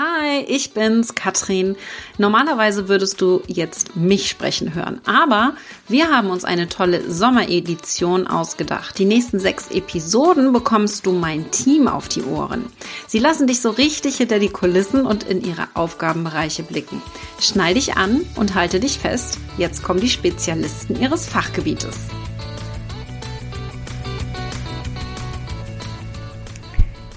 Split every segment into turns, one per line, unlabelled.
Hi, ich bin's, Katrin. Normalerweise würdest du jetzt mich sprechen hören, aber wir haben uns eine tolle Sommeredition ausgedacht. Die nächsten sechs Episoden bekommst du mein Team auf die Ohren. Sie lassen dich so richtig hinter die Kulissen und in ihre Aufgabenbereiche blicken. Schnall dich an und halte dich fest. Jetzt kommen die Spezialisten ihres Fachgebietes.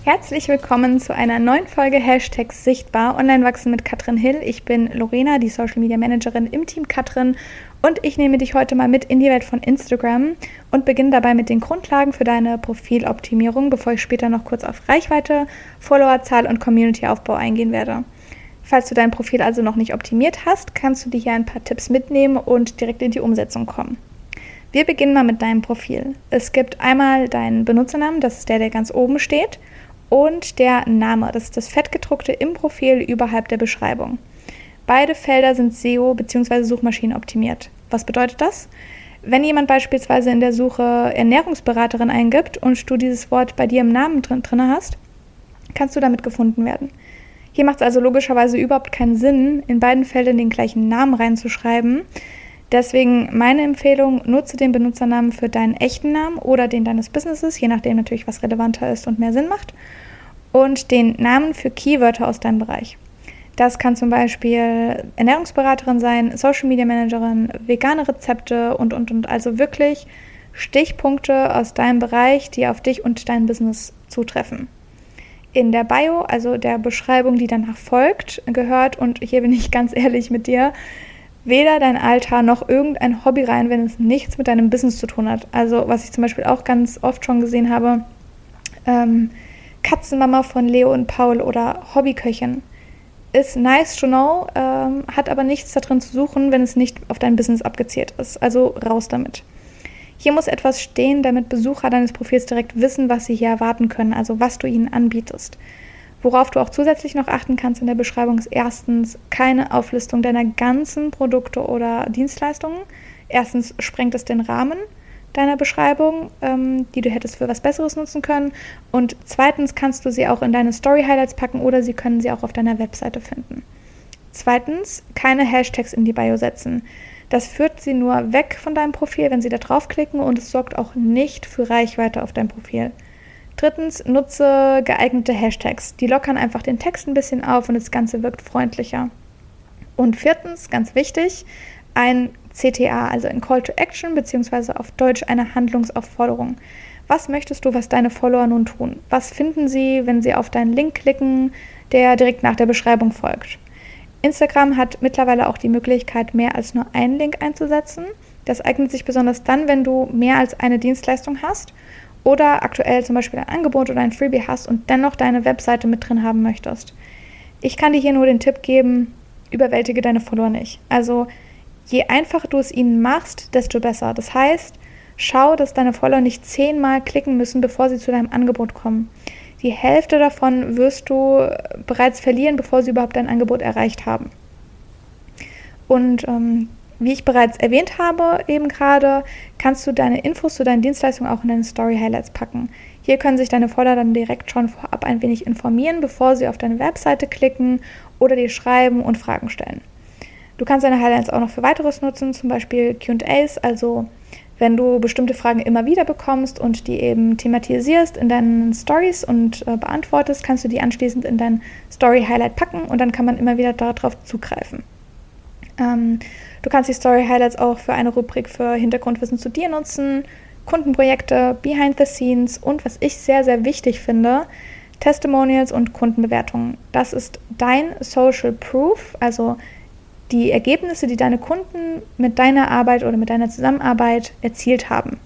Herzlich willkommen zu einer neuen Folge Hashtags Sichtbar Online wachsen mit Katrin Hill. Ich bin Lorena, die Social Media Managerin im Team Katrin und ich nehme dich heute mal mit in die Welt von Instagram und beginne dabei mit den Grundlagen für deine Profiloptimierung, bevor ich später noch kurz auf Reichweite, Followerzahl und Community-Aufbau eingehen werde. Falls du dein Profil also noch nicht optimiert hast, kannst du dir hier ein paar Tipps mitnehmen und direkt in die Umsetzung kommen. Wir beginnen mal mit deinem Profil. Es gibt einmal deinen Benutzernamen, das ist der, der ganz oben steht und der Name. Das ist das fettgedruckte im Profil überhalb der Beschreibung. Beide Felder sind SEO bzw. Suchmaschinen optimiert. Was bedeutet das? Wenn jemand beispielsweise in der Suche Ernährungsberaterin eingibt und du dieses Wort bei dir im Namen drin, drin hast, kannst du damit gefunden werden. Hier macht es also logischerweise überhaupt keinen Sinn, in beiden Feldern den gleichen Namen reinzuschreiben. Deswegen meine Empfehlung, nutze den Benutzernamen für deinen echten Namen oder den deines Businesses, je nachdem natürlich, was relevanter ist und mehr Sinn macht und den Namen für Keywörter aus deinem Bereich. Das kann zum Beispiel Ernährungsberaterin sein, Social Media Managerin, vegane Rezepte und, und, und. Also wirklich Stichpunkte aus deinem Bereich, die auf dich und dein Business zutreffen. In der Bio, also der Beschreibung, die danach folgt, gehört, und hier bin ich ganz ehrlich mit dir, weder dein Alter noch irgendein Hobby rein, wenn es nichts mit deinem Business zu tun hat. Also was ich zum Beispiel auch ganz oft schon gesehen habe, ähm, Katzenmama von Leo und Paul oder Hobbyköchin. Ist nice to know, ähm, hat aber nichts darin zu suchen, wenn es nicht auf dein Business abgezielt ist. Also raus damit. Hier muss etwas stehen, damit Besucher deines Profils direkt wissen, was sie hier erwarten können, also was du ihnen anbietest. Worauf du auch zusätzlich noch achten kannst in der Beschreibung ist erstens keine Auflistung deiner ganzen Produkte oder Dienstleistungen. Erstens sprengt es den Rahmen deiner Beschreibung, ähm, die du hättest für was Besseres nutzen können. Und zweitens kannst du sie auch in deine Story Highlights packen oder sie können sie auch auf deiner Webseite finden. Zweitens, keine Hashtags in die Bio setzen. Das führt sie nur weg von deinem Profil, wenn sie da draufklicken und es sorgt auch nicht für Reichweite auf deinem Profil. Drittens, nutze geeignete Hashtags. Die lockern einfach den Text ein bisschen auf und das Ganze wirkt freundlicher. Und viertens, ganz wichtig, ein CTA, also ein Call to Action, beziehungsweise auf Deutsch eine Handlungsaufforderung. Was möchtest du, was deine Follower nun tun? Was finden sie, wenn sie auf deinen Link klicken, der direkt nach der Beschreibung folgt? Instagram hat mittlerweile auch die Möglichkeit, mehr als nur einen Link einzusetzen. Das eignet sich besonders dann, wenn du mehr als eine Dienstleistung hast oder aktuell zum Beispiel ein Angebot oder ein Freebie hast und dennoch deine Webseite mit drin haben möchtest. Ich kann dir hier nur den Tipp geben, überwältige deine Follower nicht. Also je einfacher du es ihnen machst, desto besser. Das heißt, schau, dass deine Follower nicht zehnmal klicken müssen, bevor sie zu deinem Angebot kommen. Die Hälfte davon wirst du bereits verlieren, bevor sie überhaupt dein Angebot erreicht haben. Und ähm, wie ich bereits erwähnt habe, eben gerade, kannst du deine Infos zu deinen Dienstleistungen auch in deine Story Highlights packen. Hier können sich deine Follower dann direkt schon vorab ein wenig informieren, bevor sie auf deine Webseite klicken oder dir schreiben und Fragen stellen. Du kannst deine Highlights auch noch für weiteres nutzen, zum Beispiel QAs, also wenn du bestimmte Fragen immer wieder bekommst und die eben thematisierst in deinen Stories und äh, beantwortest, kannst du die anschließend in dein Story Highlight packen und dann kann man immer wieder darauf zugreifen. Ähm, du kannst die Story Highlights auch für eine Rubrik für Hintergrundwissen zu dir nutzen, Kundenprojekte, Behind the Scenes und was ich sehr, sehr wichtig finde, Testimonials und Kundenbewertungen. Das ist dein Social Proof, also die Ergebnisse, die deine Kunden mit deiner Arbeit oder mit deiner Zusammenarbeit erzielt haben.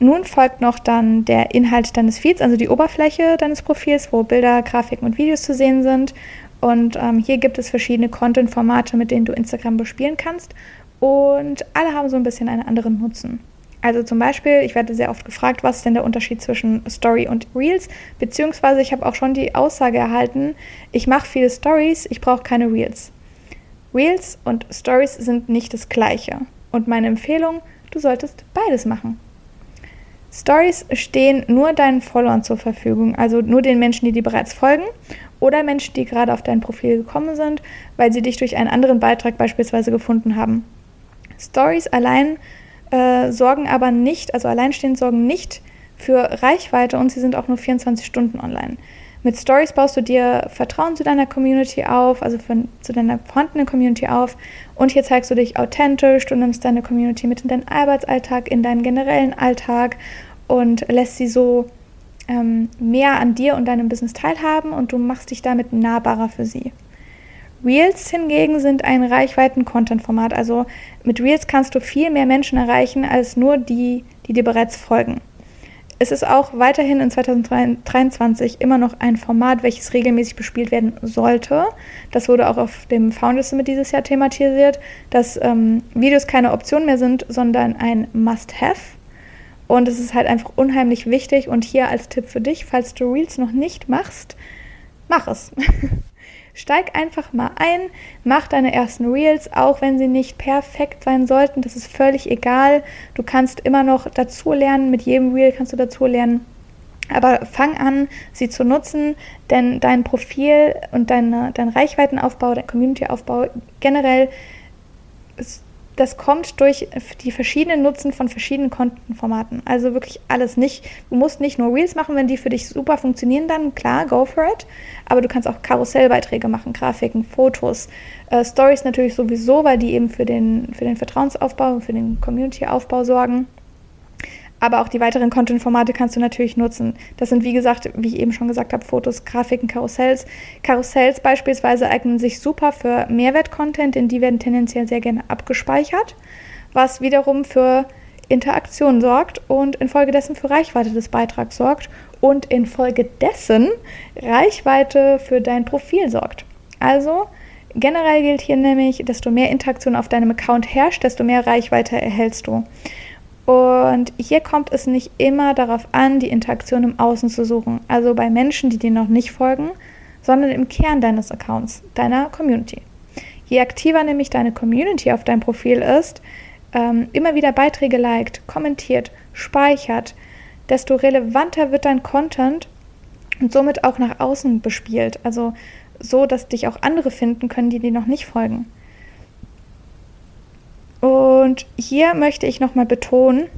Nun folgt noch dann der Inhalt deines Feeds, also die Oberfläche deines Profils, wo Bilder, Grafiken und Videos zu sehen sind. Und ähm, hier gibt es verschiedene Content-Formate, mit denen du Instagram bespielen kannst. Und alle haben so ein bisschen einen anderen Nutzen. Also zum Beispiel, ich werde sehr oft gefragt, was ist denn der Unterschied zwischen Story und Reels? Beziehungsweise ich habe auch schon die Aussage erhalten, ich mache viele Stories, ich brauche keine Reels. Reels und Stories sind nicht das gleiche. Und meine Empfehlung, du solltest beides machen. Stories stehen nur deinen Followern zur Verfügung, also nur den Menschen, die dir bereits folgen. oder Menschen, die gerade auf dein Profil gekommen sind, weil sie dich durch einen anderen Beitrag beispielsweise gefunden haben. Stories allein äh, sorgen aber nicht, also alleinstehend sorgen nicht für Reichweite und sie sind auch nur 24 Stunden online. Mit Stories baust du dir Vertrauen zu deiner Community auf, also von, zu deiner vorhandenen Community auf. Und hier zeigst du dich authentisch, du nimmst deine Community mit in deinen Arbeitsalltag, in deinen generellen Alltag und lässt sie so ähm, mehr an dir und deinem Business teilhaben und du machst dich damit nahbarer für sie. Reels hingegen sind ein Reichweiten-Content-Format. Also mit Reels kannst du viel mehr Menschen erreichen als nur die, die dir bereits folgen. Es ist auch weiterhin in 2023 immer noch ein Format, welches regelmäßig bespielt werden sollte. Das wurde auch auf dem Founders Summit dieses Jahr thematisiert, dass ähm, Videos keine Option mehr sind, sondern ein Must-Have. Und es ist halt einfach unheimlich wichtig. Und hier als Tipp für dich, falls du Reels noch nicht machst, mach es. Steig einfach mal ein, mach deine ersten Reels, auch wenn sie nicht perfekt sein sollten. Das ist völlig egal. Du kannst immer noch dazu lernen. Mit jedem Reel kannst du dazu lernen. Aber fang an, sie zu nutzen, denn dein Profil und deine, dein Reichweitenaufbau, dein Communityaufbau generell ist das kommt durch die verschiedenen Nutzen von verschiedenen Kontenformaten. Also wirklich alles nicht. Du musst nicht nur Reels machen, wenn die für dich super funktionieren, dann klar, go for it. Aber du kannst auch Karussellbeiträge machen, Grafiken, Fotos, äh, Stories natürlich sowieso, weil die eben für den, für den Vertrauensaufbau und für den Community-Aufbau sorgen. Aber auch die weiteren Content-Formate kannst du natürlich nutzen. Das sind, wie gesagt, wie ich eben schon gesagt habe, Fotos, Grafiken, Karussells. Karussells beispielsweise eignen sich super für Mehrwert-Content, denn die werden tendenziell sehr gerne abgespeichert, was wiederum für Interaktion sorgt und infolgedessen für Reichweite des Beitrags sorgt und infolgedessen Reichweite für dein Profil sorgt. Also generell gilt hier nämlich, desto mehr Interaktion auf deinem Account herrscht, desto mehr Reichweite erhältst du. Und hier kommt es nicht immer darauf an, die Interaktion im Außen zu suchen, also bei Menschen, die dir noch nicht folgen, sondern im Kern deines Accounts, deiner Community. Je aktiver nämlich deine Community auf deinem Profil ist, ähm, immer wieder Beiträge liked, kommentiert, speichert, desto relevanter wird dein Content und somit auch nach außen bespielt. Also so, dass dich auch andere finden können, die dir noch nicht folgen. Und hier möchte ich nochmal betonen,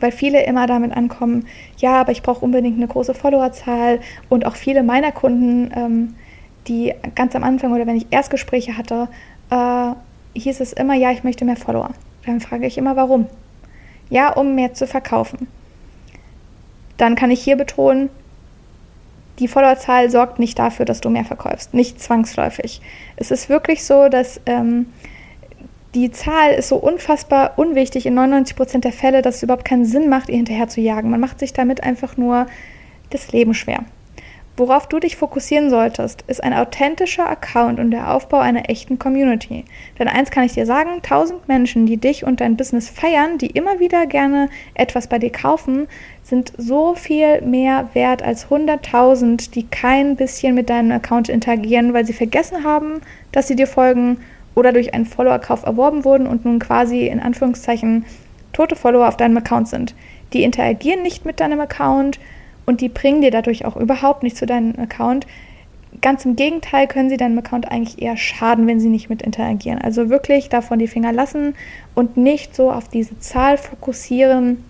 weil viele immer damit ankommen, ja, aber ich brauche unbedingt eine große Followerzahl und auch viele meiner Kunden, ähm, die ganz am Anfang oder wenn ich Erstgespräche hatte, äh, hieß es immer, ja, ich möchte mehr Follower. Dann frage ich immer, warum? Ja, um mehr zu verkaufen. Dann kann ich hier betonen, die Followerzahl sorgt nicht dafür, dass du mehr verkaufst, nicht zwangsläufig. Es ist wirklich so, dass ähm, die Zahl ist so unfassbar unwichtig in 99 Prozent der Fälle, dass es überhaupt keinen Sinn macht, ihr hinterher zu jagen. Man macht sich damit einfach nur das Leben schwer. Worauf du dich fokussieren solltest, ist ein authentischer Account und der Aufbau einer echten Community. Denn eins kann ich dir sagen, 1000 Menschen, die dich und dein Business feiern, die immer wieder gerne etwas bei dir kaufen, sind so viel mehr wert als 100.000, die kein bisschen mit deinem Account interagieren, weil sie vergessen haben, dass sie dir folgen oder durch einen Follower-Kauf erworben wurden und nun quasi in Anführungszeichen tote Follower auf deinem Account sind. Die interagieren nicht mit deinem Account und die bringen dir dadurch auch überhaupt nicht zu deinem Account. Ganz im Gegenteil können sie deinem Account eigentlich eher schaden, wenn sie nicht mit interagieren. Also wirklich davon die Finger lassen und nicht so auf diese Zahl fokussieren,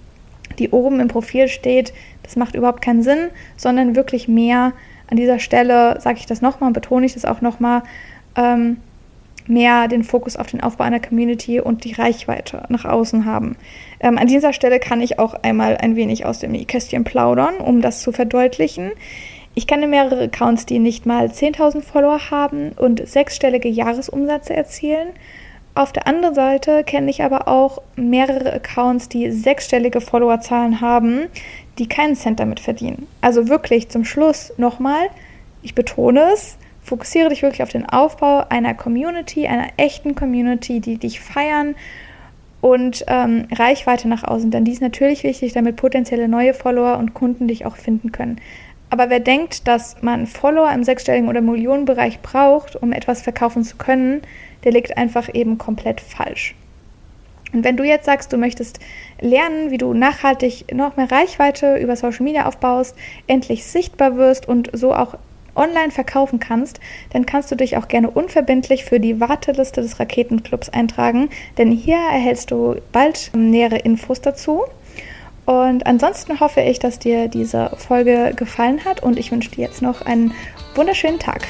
die oben im Profil steht. Das macht überhaupt keinen Sinn, sondern wirklich mehr an dieser Stelle, sage ich das nochmal, betone ich das auch nochmal, ähm, mehr den Fokus auf den Aufbau einer Community und die Reichweite nach außen haben. Ähm, an dieser Stelle kann ich auch einmal ein wenig aus dem Kästchen plaudern, um das zu verdeutlichen. Ich kenne mehrere Accounts, die nicht mal 10.000 Follower haben und sechsstellige Jahresumsätze erzielen. Auf der anderen Seite kenne ich aber auch mehrere Accounts, die sechsstellige Followerzahlen haben, die keinen Cent damit verdienen. Also wirklich zum Schluss nochmal, ich betone es, Fokussiere dich wirklich auf den Aufbau einer Community, einer echten Community, die dich feiern und ähm, Reichweite nach außen. Denn die ist natürlich wichtig, damit potenzielle neue Follower und Kunden dich auch finden können. Aber wer denkt, dass man Follower im sechsstelligen oder Millionenbereich braucht, um etwas verkaufen zu können, der liegt einfach eben komplett falsch. Und wenn du jetzt sagst, du möchtest lernen, wie du nachhaltig noch mehr Reichweite über Social Media aufbaust, endlich sichtbar wirst und so auch online verkaufen kannst, dann kannst du dich auch gerne unverbindlich für die Warteliste des Raketenclubs eintragen, denn hier erhältst du bald nähere Infos dazu. Und ansonsten hoffe ich, dass dir diese Folge gefallen hat und ich wünsche dir jetzt noch einen wunderschönen Tag.